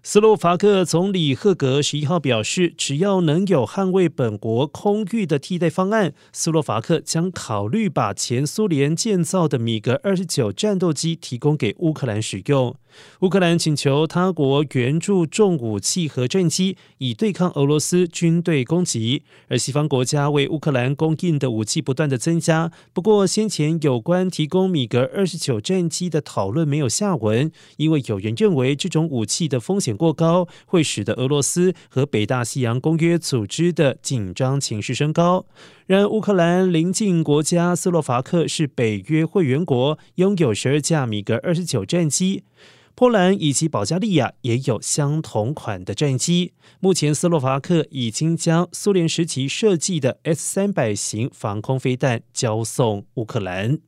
斯洛伐克总理赫格十一号表示，只要能有捍卫本国空域的替代方案，斯洛伐克将考虑把前苏联建造的米格二十九战斗机提供给乌克兰使用。乌克兰请求他国援助重武器和战机，以对抗俄罗斯军队攻击。而西方国家为乌克兰供应的武器不断的增加。不过，先前有关提供米格二十九战机的讨论没有下文，因为有人认为这种武器的风险过高，会使得俄罗斯和北大西洋公约组织的紧张情绪升高。然而，乌克兰邻近国家斯洛伐克是北约会员国，拥有十二架米格二十九战机。波兰以及保加利亚也有相同款的战机。目前，斯洛伐克已经将苏联时期设计的 S 三百型防空飞弹交送乌克兰。